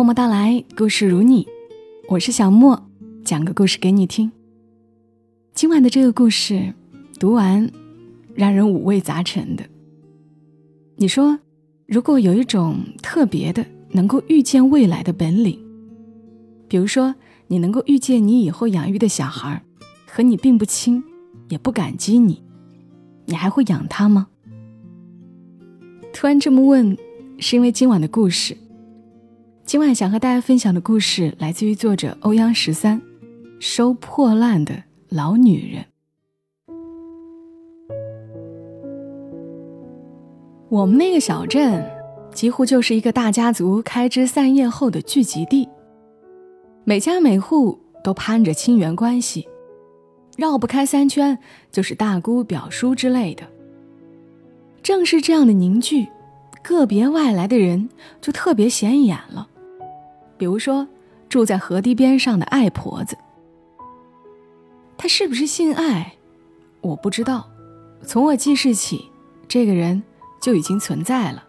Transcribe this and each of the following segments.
默默到来，故事如你，我是小莫，讲个故事给你听。今晚的这个故事读完，让人五味杂陈的。你说，如果有一种特别的能够预见未来的本领，比如说你能够预见你以后养育的小孩和你并不亲，也不感激你，你还会养他吗？突然这么问，是因为今晚的故事。今晚想和大家分享的故事来自于作者欧阳十三，《收破烂的老女人》。我们那个小镇几乎就是一个大家族开枝散叶后的聚集地，每家每户都攀着亲缘关系，绕不开三圈就是大姑表叔之类的。正是这样的凝聚，个别外来的人就特别显眼了。比如说，住在河堤边上的艾婆子，她是不是姓艾，我不知道。从我记事起，这个人就已经存在了。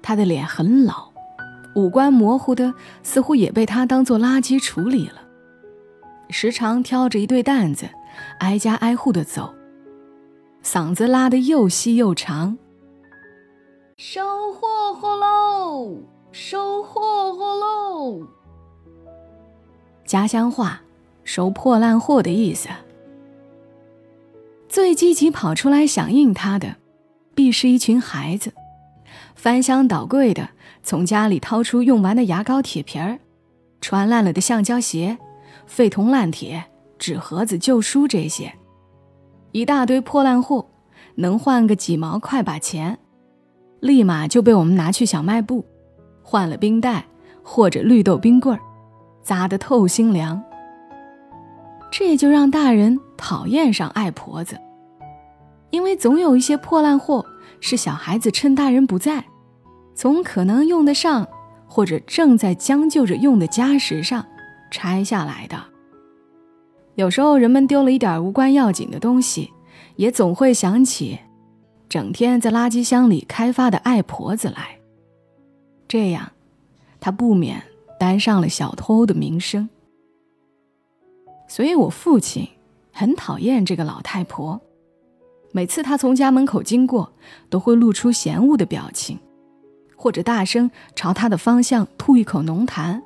她的脸很老，五官模糊的，似乎也被她当做垃圾处理了。时常挑着一对担子，挨家挨户的走，嗓子拉得又细又长。收货货喽！收货货喽！家乡话，收破烂货的意思。最积极跑出来响应他的，必是一群孩子，翻箱倒柜的从家里掏出用完的牙膏、铁皮儿，穿烂了的橡胶鞋、废铜烂铁、纸盒子、旧书这些，一大堆破烂货，能换个几毛块把钱，立马就被我们拿去小卖部。换了冰袋或者绿豆冰棍儿，砸得透心凉。这就让大人讨厌上爱婆子，因为总有一些破烂货是小孩子趁大人不在，从可能用得上或者正在将就着用的家什上拆下来的。有时候人们丢了一点无关要紧的东西，也总会想起整天在垃圾箱里开发的爱婆子来。这样，他不免担上了小偷的名声。所以我父亲很讨厌这个老太婆。每次他从家门口经过，都会露出嫌恶的表情，或者大声朝他的方向吐一口浓痰。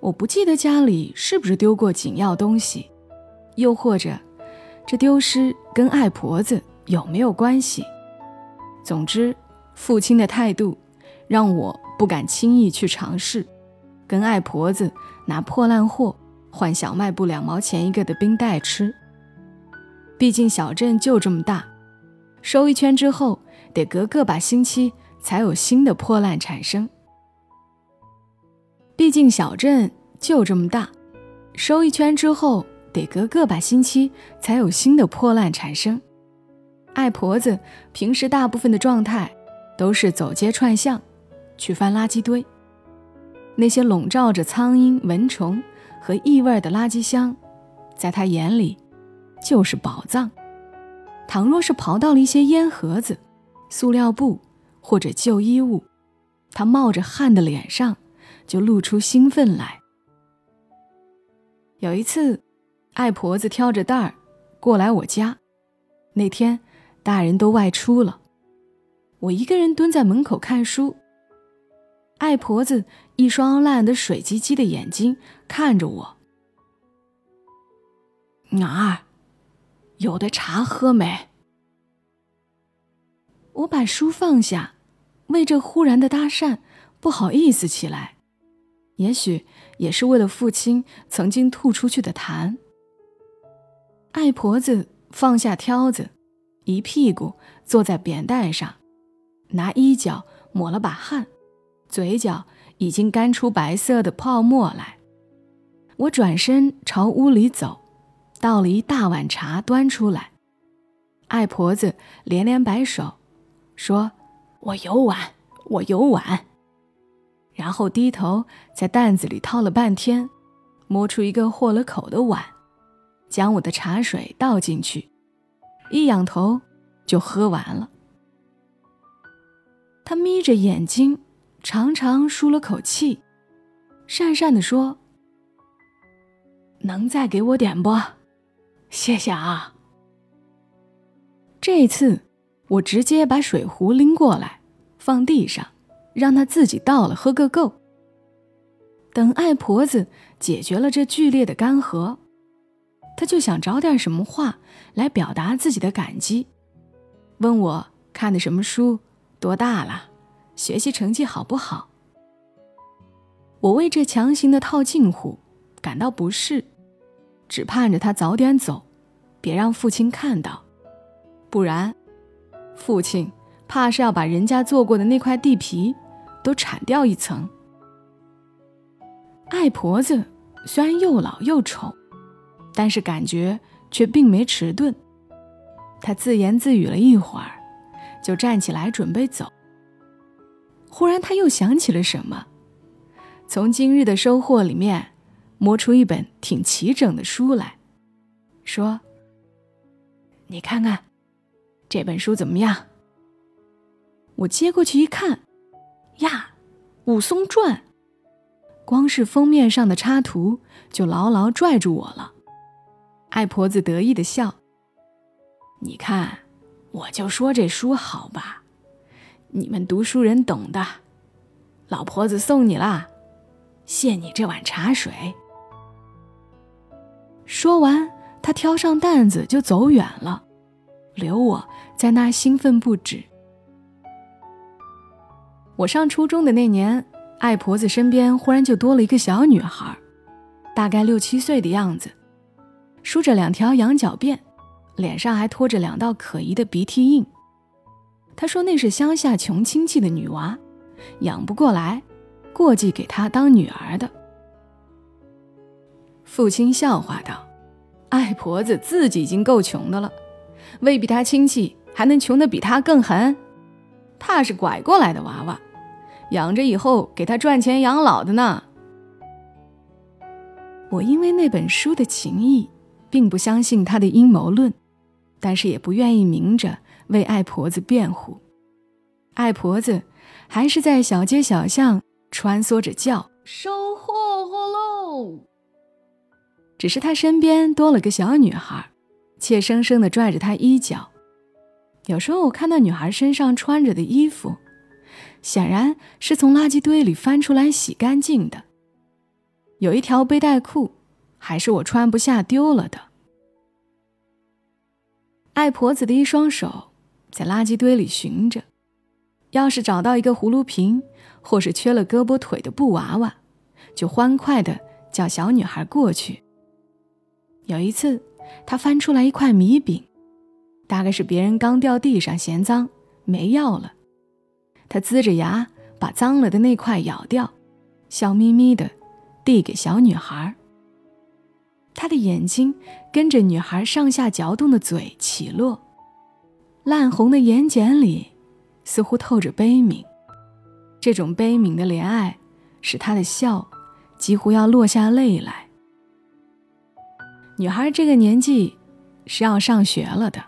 我不记得家里是不是丢过紧要东西，又或者这丢失跟爱婆子有没有关系。总之。父亲的态度让我不敢轻易去尝试，跟爱婆子拿破烂货换小卖部两毛钱一个的冰袋吃。毕竟小镇就这么大，收一圈之后得隔个把星期才有新的破烂产生。毕竟小镇就这么大，收一圈之后得隔个把星期才有新的破烂产生。爱婆子平时大部分的状态。都是走街串巷，去翻垃圾堆。那些笼罩着苍蝇、蚊虫和异味的垃圾箱，在他眼里就是宝藏。倘若是刨到了一些烟盒子、塑料布或者旧衣物，他冒着汗的脸上就露出兴奋来。有一次，爱婆子挑着担儿过来我家，那天大人都外出了。我一个人蹲在门口看书，爱婆子一双烂的水唧唧的眼睛看着我。哪儿，有的茶喝没？我把书放下，为这忽然的搭讪不好意思起来，也许也是为了父亲曾经吐出去的痰。爱婆子放下挑子，一屁股坐在扁担上。拿衣角抹了把汗，嘴角已经干出白色的泡沫来。我转身朝屋里走，倒了一大碗茶端出来。爱婆子连连摆手，说：“我有碗，我有碗。”然后低头在担子里掏了半天，摸出一个豁了口的碗，将我的茶水倒进去，一仰头就喝完了。他眯着眼睛，长长舒了口气，讪讪地说：“能再给我点不？谢谢啊。”这次，我直接把水壶拎过来，放地上，让他自己倒了喝个够。等爱婆子解决了这剧烈的干涸，他就想找点什么话来表达自己的感激，问我看的什么书，多大了，学习成绩好不好。我为这强行的套近乎感到不适，只盼着他早点走，别让父亲看到。不然，父亲怕是要把人家做过的那块地皮都铲掉一层。爱婆子虽然又老又丑，但是感觉却并没迟钝。她自言自语了一会儿，就站起来准备走。忽然，他又想起了什么，从今日的收获里面摸出一本挺齐整的书来，说：“你看看。”这本书怎么样？我接过去一看，呀，《武松传》，光是封面上的插图就牢牢拽住我了。爱婆子得意的笑：“你看，我就说这书好吧，你们读书人懂的。老婆子送你啦，谢你这碗茶水。”说完，他挑上担子就走远了。留我在那兴奋不止。我上初中的那年，爱婆子身边忽然就多了一个小女孩，大概六七岁的样子，梳着两条羊角辫，脸上还拖着两道可疑的鼻涕印。他说那是乡下穷亲戚的女娃，养不过来，过继给他当女儿的。父亲笑话道：“爱婆子自己已经够穷的了。”未必他亲戚还能穷得比他更狠，怕是拐过来的娃娃，养着以后给他赚钱养老的呢。我因为那本书的情谊，并不相信他的阴谋论，但是也不愿意明着为爱婆子辩护。爱婆子还是在小街小巷穿梭着叫收货货喽，只是他身边多了个小女孩。怯生生地拽着他衣角，有时候我看到女孩身上穿着的衣服，显然是从垃圾堆里翻出来洗干净的。有一条背带裤，还是我穿不下丢了的。爱婆子的一双手在垃圾堆里寻着，要是找到一个葫芦瓶，或是缺了胳膊腿的布娃娃，就欢快地叫小女孩过去。有一次。他翻出来一块米饼，大概是别人刚掉地上嫌脏没要了。他呲着牙把脏了的那块咬掉，笑眯眯的递给小女孩。他的眼睛跟着女孩上下嚼动的嘴起落，烂红的眼睑里似乎透着悲悯。这种悲悯的怜爱使他的笑几乎要落下泪来。女孩这个年纪是要上学了的，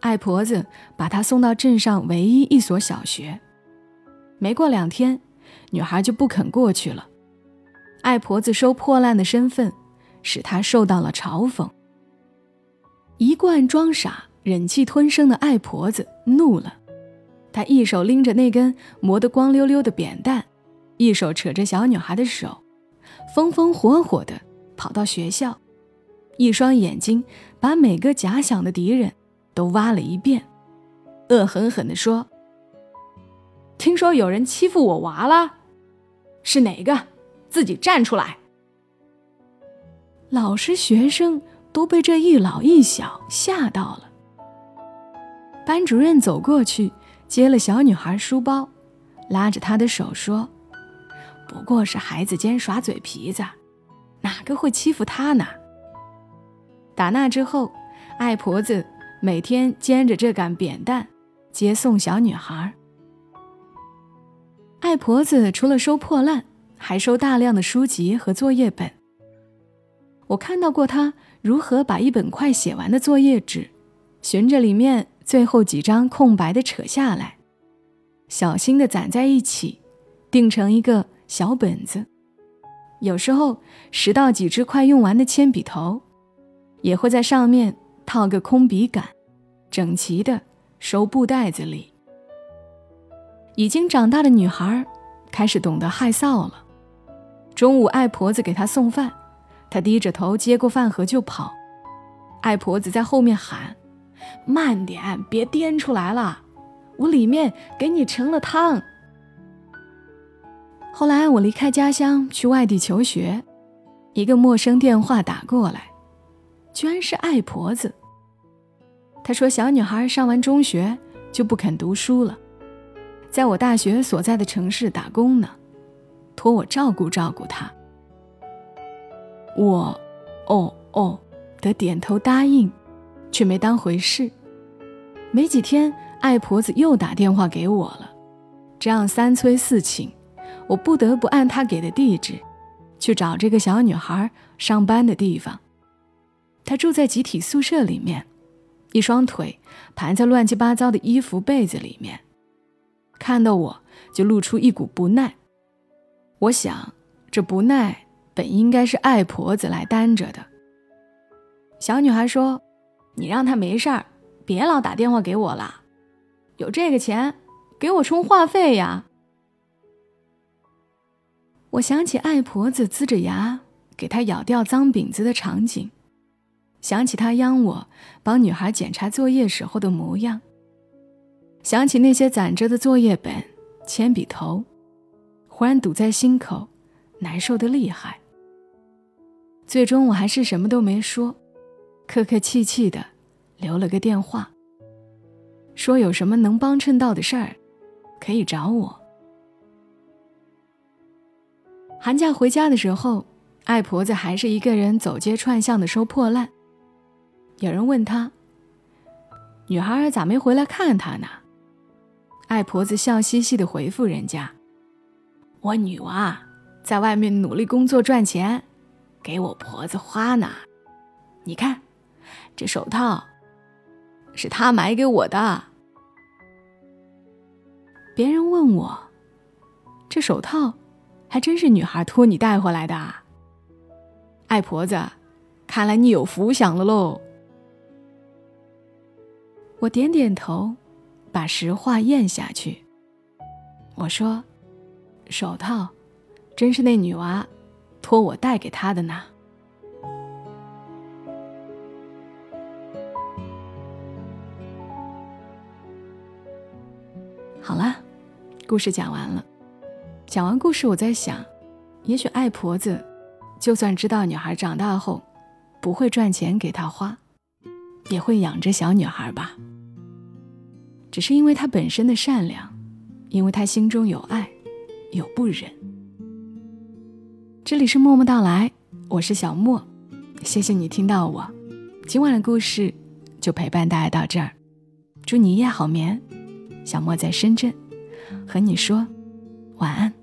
爱婆子把她送到镇上唯一一所小学。没过两天，女孩就不肯过去了。爱婆子收破烂的身份，使她受到了嘲讽。一贯装傻、忍气吞声的爱婆子怒了，她一手拎着那根磨得光溜溜的扁担，一手扯着小女孩的手，风风火火地跑到学校。一双眼睛把每个假想的敌人都挖了一遍，恶狠狠地说：“听说有人欺负我娃了，是哪个？自己站出来！”老师、学生都被这一老一小吓到了。班主任走过去接了小女孩书包，拉着她的手说：“不过是孩子间耍嘴皮子，哪个会欺负她呢？”打那之后，爱婆子每天肩着这杆扁担接送小女孩。爱婆子除了收破烂，还收大量的书籍和作业本。我看到过他如何把一本快写完的作业纸，循着里面最后几张空白的扯下来，小心地攒在一起，订成一个小本子，有时候拾到几支快用完的铅笔头，也会在上面套个空笔杆，整齐的收布袋子里。已经长大的女孩开始懂得害臊了。中午，爱婆子给她送饭，她低着头接过饭盒就跑。爱婆子在后面喊：“慢点，别颠出来了，我里面给你盛了汤。”后来我离开家乡去外地求学，一个陌生电话打过来，居然是爱婆子。她说：“小女孩上完中学就不肯读书了。”在我大学所在的城市打工呢，托我照顾照顾她。我，哦哦的点头答应，却没当回事。没几天，爱婆子又打电话给我了，这样三催四请，我不得不按她给的地址，去找这个小女孩上班的地方。她住在集体宿舍里面，一双腿盘在乱七八糟的衣服被子里面。看到我就露出一股不耐，我想这不耐本应该是爱婆子来担着的。小女孩说：“你让她没事儿，别老打电话给我了，有这个钱给我充话费呀。”我想起爱婆子呲着牙给她咬掉脏饼子的场景，想起她央我帮女孩检查作业时候的模样。想起那些攒着的作业本、铅笔头，忽然堵在心口，难受的厉害。最终我还是什么都没说，客客气气的留了个电话，说有什么能帮衬到的事儿，可以找我。寒假回家的时候，爱婆子还是一个人走街串巷的收破烂。有人问她：“女孩咋没回来看她呢？”爱婆子笑嘻嘻的回复人家：“我女娃在外面努力工作赚钱，给我婆子花呢。你看，这手套是她买给我的。”别人问我：“这手套还真是女孩托你带回来的？”爱婆子，看来你有福享了喽。我点点头。把实话咽下去。我说：“手套，真是那女娃托我带给他的呢。”好了，故事讲完了。讲完故事，我在想，也许爱婆子就算知道女孩长大后不会赚钱给她花，也会养着小女孩吧。只是因为他本身的善良，因为他心中有爱，有不忍。这里是默默到来，我是小莫，谢谢你听到我。今晚的故事就陪伴大家到这儿，祝你一夜好眠。小莫在深圳，和你说晚安。